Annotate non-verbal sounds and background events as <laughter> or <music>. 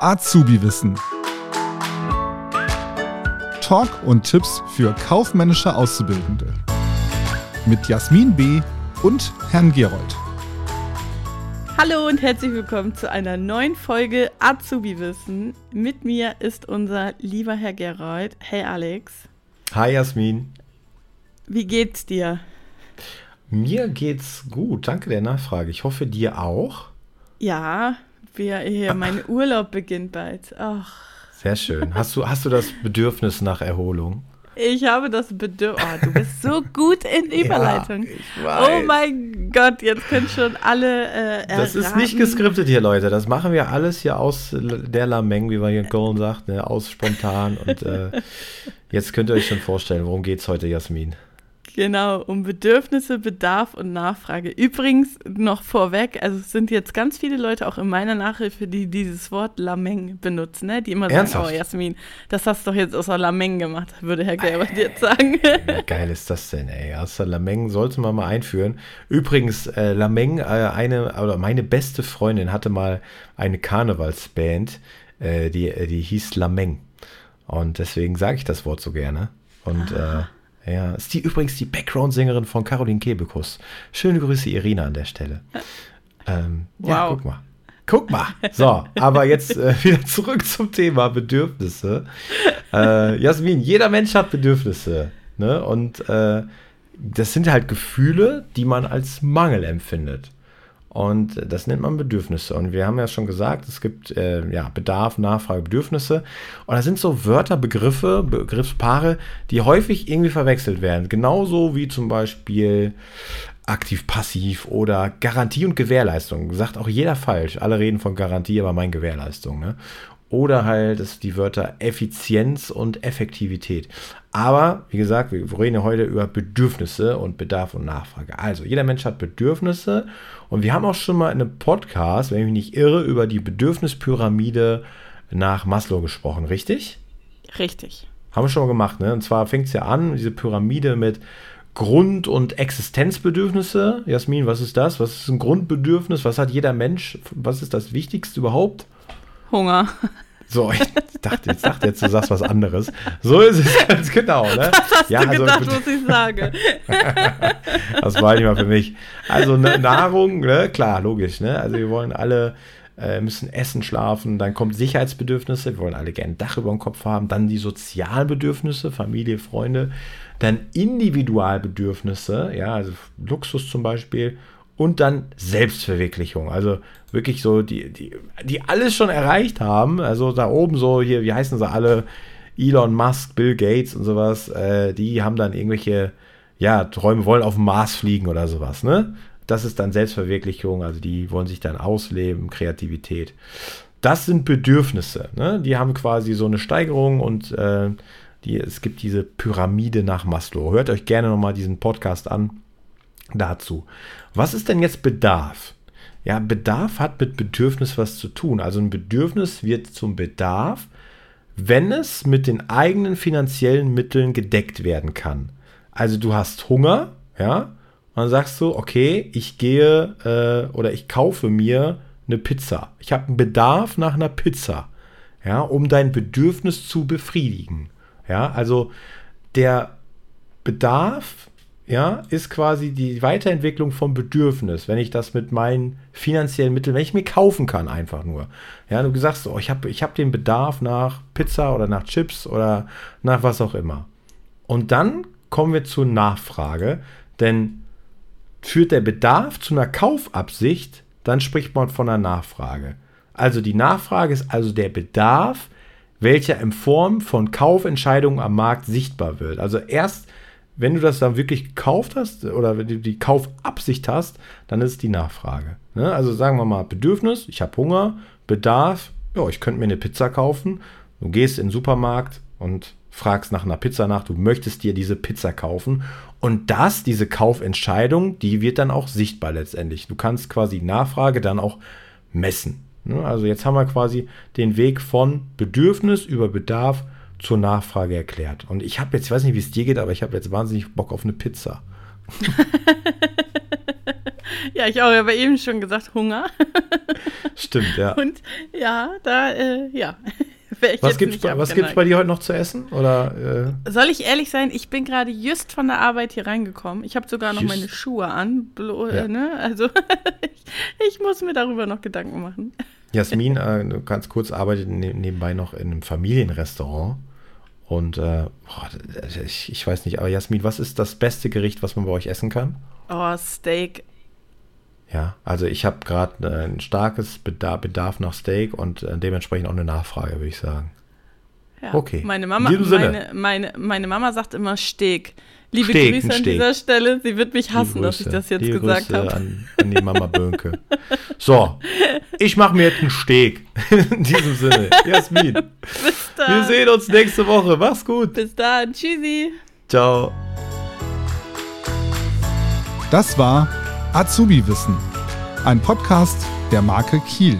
Azubi-Wissen. Talk und Tipps für kaufmännische Auszubildende. Mit Jasmin B. und Herrn Gerold. Hallo und herzlich willkommen zu einer neuen Folge Azubi-Wissen. Mit mir ist unser lieber Herr Gerold. Hey Alex. Hi Jasmin. Wie geht's dir? Mir geht's gut, danke der Nachfrage. Ich hoffe dir auch. Ja, wir hier, mein Urlaub beginnt bald. Ach. Sehr schön. Hast du, hast du das Bedürfnis nach Erholung? Ich habe das Bedürfnis. Oh, du bist so <laughs> gut in Überleitung. Ja. Oh mein Gott, jetzt können schon alle. Äh, das ist nicht geskriptet hier, Leute. Das machen wir alles hier aus der Lameng, wie man hier in Köln sagt, ne? aus spontan. Und äh, <laughs> jetzt könnt ihr euch schon vorstellen, worum geht es heute, Jasmin? Genau, um Bedürfnisse, Bedarf und Nachfrage. Übrigens noch vorweg, also es sind jetzt ganz viele Leute auch in meiner Nachhilfe, die dieses Wort Lameng benutzen, ne? die immer Ernsthaft? sagen, oh Jasmin, das hast du doch jetzt aus der Lameng gemacht, würde Herr Gelbert jetzt sagen. Wie geil ist das denn, ey? Aus der Lameng sollte man mal einführen. Übrigens, äh, Lameng, äh, eine, oder meine beste Freundin hatte mal eine Karnevalsband, äh, die, die hieß Lameng. Und deswegen sage ich das Wort so gerne. Und ah. Ja, ist die übrigens die Background-Sängerin von Caroline Kebekus. Schöne Grüße, Irina, an der Stelle. Ähm, wow. Ja, guck mal. Guck mal. So, aber jetzt äh, <laughs> wieder zurück zum Thema Bedürfnisse. Äh, Jasmin, jeder Mensch hat Bedürfnisse. Ne? Und äh, das sind halt Gefühle, die man als Mangel empfindet. Und das nennt man Bedürfnisse. Und wir haben ja schon gesagt, es gibt äh, ja, Bedarf, Nachfrage, Bedürfnisse. Und da sind so Wörter, Begriffe, Begriffspaare, die häufig irgendwie verwechselt werden. Genauso wie zum Beispiel aktiv-passiv oder Garantie und Gewährleistung. Sagt auch jeder falsch. Alle reden von Garantie, aber mein Gewährleistung. Ne? Oder halt ist die Wörter Effizienz und Effektivität. Aber, wie gesagt, wir reden ja heute über Bedürfnisse und Bedarf und Nachfrage. Also, jeder Mensch hat Bedürfnisse und wir haben auch schon mal in einem Podcast, wenn ich mich nicht irre, über die Bedürfnispyramide nach Maslow gesprochen, richtig? Richtig. Haben wir schon mal gemacht, ne? Und zwar fängt es ja an, diese Pyramide mit Grund- und Existenzbedürfnisse. Jasmin, was ist das? Was ist ein Grundbedürfnis? Was hat jeder Mensch? Was ist das Wichtigste überhaupt? Hunger. So, ich dachte, ich dachte jetzt, du sagst was anderes. So ist es <laughs> ganz genau, ne? Was hast ja, du also, gedacht, was ich sage? <laughs> das war nicht mal für mich. Also ne, Nahrung, ne? klar, logisch, ne? Also wir wollen alle äh, müssen essen, schlafen, dann kommt Sicherheitsbedürfnisse, wir wollen alle gerne ein Dach über dem Kopf haben, dann die sozialen Bedürfnisse, Familie, Freunde, dann Individualbedürfnisse, ja, also Luxus zum Beispiel und dann Selbstverwirklichung. Also wirklich so, die, die, die alles schon erreicht haben. Also da oben so, hier, wie heißen sie alle? Elon Musk, Bill Gates und sowas, äh, die haben dann irgendwelche, ja, Träume, wollen auf dem Mars fliegen oder sowas, ne? Das ist dann Selbstverwirklichung, also die wollen sich dann ausleben, Kreativität. Das sind Bedürfnisse, ne? Die haben quasi so eine Steigerung und äh, die, es gibt diese Pyramide nach Maslow. Hört euch gerne nochmal diesen Podcast an dazu. Was ist denn jetzt Bedarf? Ja, Bedarf hat mit Bedürfnis was zu tun. Also ein Bedürfnis wird zum Bedarf, wenn es mit den eigenen finanziellen Mitteln gedeckt werden kann. Also du hast Hunger, ja, und dann sagst du, okay, ich gehe äh, oder ich kaufe mir eine Pizza. Ich habe einen Bedarf nach einer Pizza, ja, um dein Bedürfnis zu befriedigen. Ja, also der Bedarf ja, ist quasi die Weiterentwicklung vom Bedürfnis, wenn ich das mit meinen finanziellen Mitteln, wenn ich mir kaufen kann, einfach nur. Ja, du sagst, oh, ich habe ich hab den Bedarf nach Pizza oder nach Chips oder nach was auch immer. Und dann kommen wir zur Nachfrage, denn führt der Bedarf zu einer Kaufabsicht, dann spricht man von einer Nachfrage. Also die Nachfrage ist also der Bedarf, welcher in Form von Kaufentscheidungen am Markt sichtbar wird. Also erst wenn du das dann wirklich gekauft hast oder wenn du die Kaufabsicht hast, dann ist es die Nachfrage. Ne? Also sagen wir mal Bedürfnis, ich habe Hunger, Bedarf, ja, ich könnte mir eine Pizza kaufen. Du gehst in den Supermarkt und fragst nach einer Pizza nach, du möchtest dir diese Pizza kaufen. Und das, diese Kaufentscheidung, die wird dann auch sichtbar letztendlich. Du kannst quasi Nachfrage dann auch messen. Ne? Also jetzt haben wir quasi den Weg von Bedürfnis über Bedarf zur Nachfrage erklärt. Und ich habe jetzt, ich weiß nicht, wie es dir geht, aber ich habe jetzt wahnsinnig Bock auf eine Pizza. <laughs> Ja, ich auch, aber eben schon gesagt, Hunger. <laughs> Stimmt, ja. Und ja, da, äh, ja. <laughs> Ich Was gibt's, bei- was gibt's bei dir heute noch zu essen? Oder äh, Soll ich ehrlich sein, ich bin gerade just von der Arbeit hier reingekommen. Ich habe sogar noch Just. meine Schuhe an. Blo Ja. äh, ne? Also ich, ich muss mir darüber noch Gedanken machen. Jasmin, äh, ganz kurz arbeitet ne nebenbei noch in einem Familienrestaurant. Und äh, boah, ich, ich weiß nicht, aber Jasmin, was ist das beste Gericht, was man bei euch essen kann? Oh, Steak. Ja, also ich habe gerade äh, ein starkes Bedarf, Bedarf nach Steak und äh, dementsprechend auch eine Nachfrage, würde ich sagen. Ja. Okay. Meine Mama, In diesem Sinne. meine, meine, meine Mama sagt immer Steak. Liebe Steak, Grüße an Steak. dieser Stelle. Sie wird mich hassen, Liebe dass ich Grüße. das jetzt Liebe gesagt Grüße habe. An, an die Mama Bönke. So, ich mache mir jetzt einen Steak. <laughs> In diesem Sinne, Jasmin, <laughs> Bis dann. wir sehen uns nächste Woche. Mach's gut. Bis dann. Tschüssi. Ciao. Das war Azubi Wissen, ein Podcast der Marke Kiel.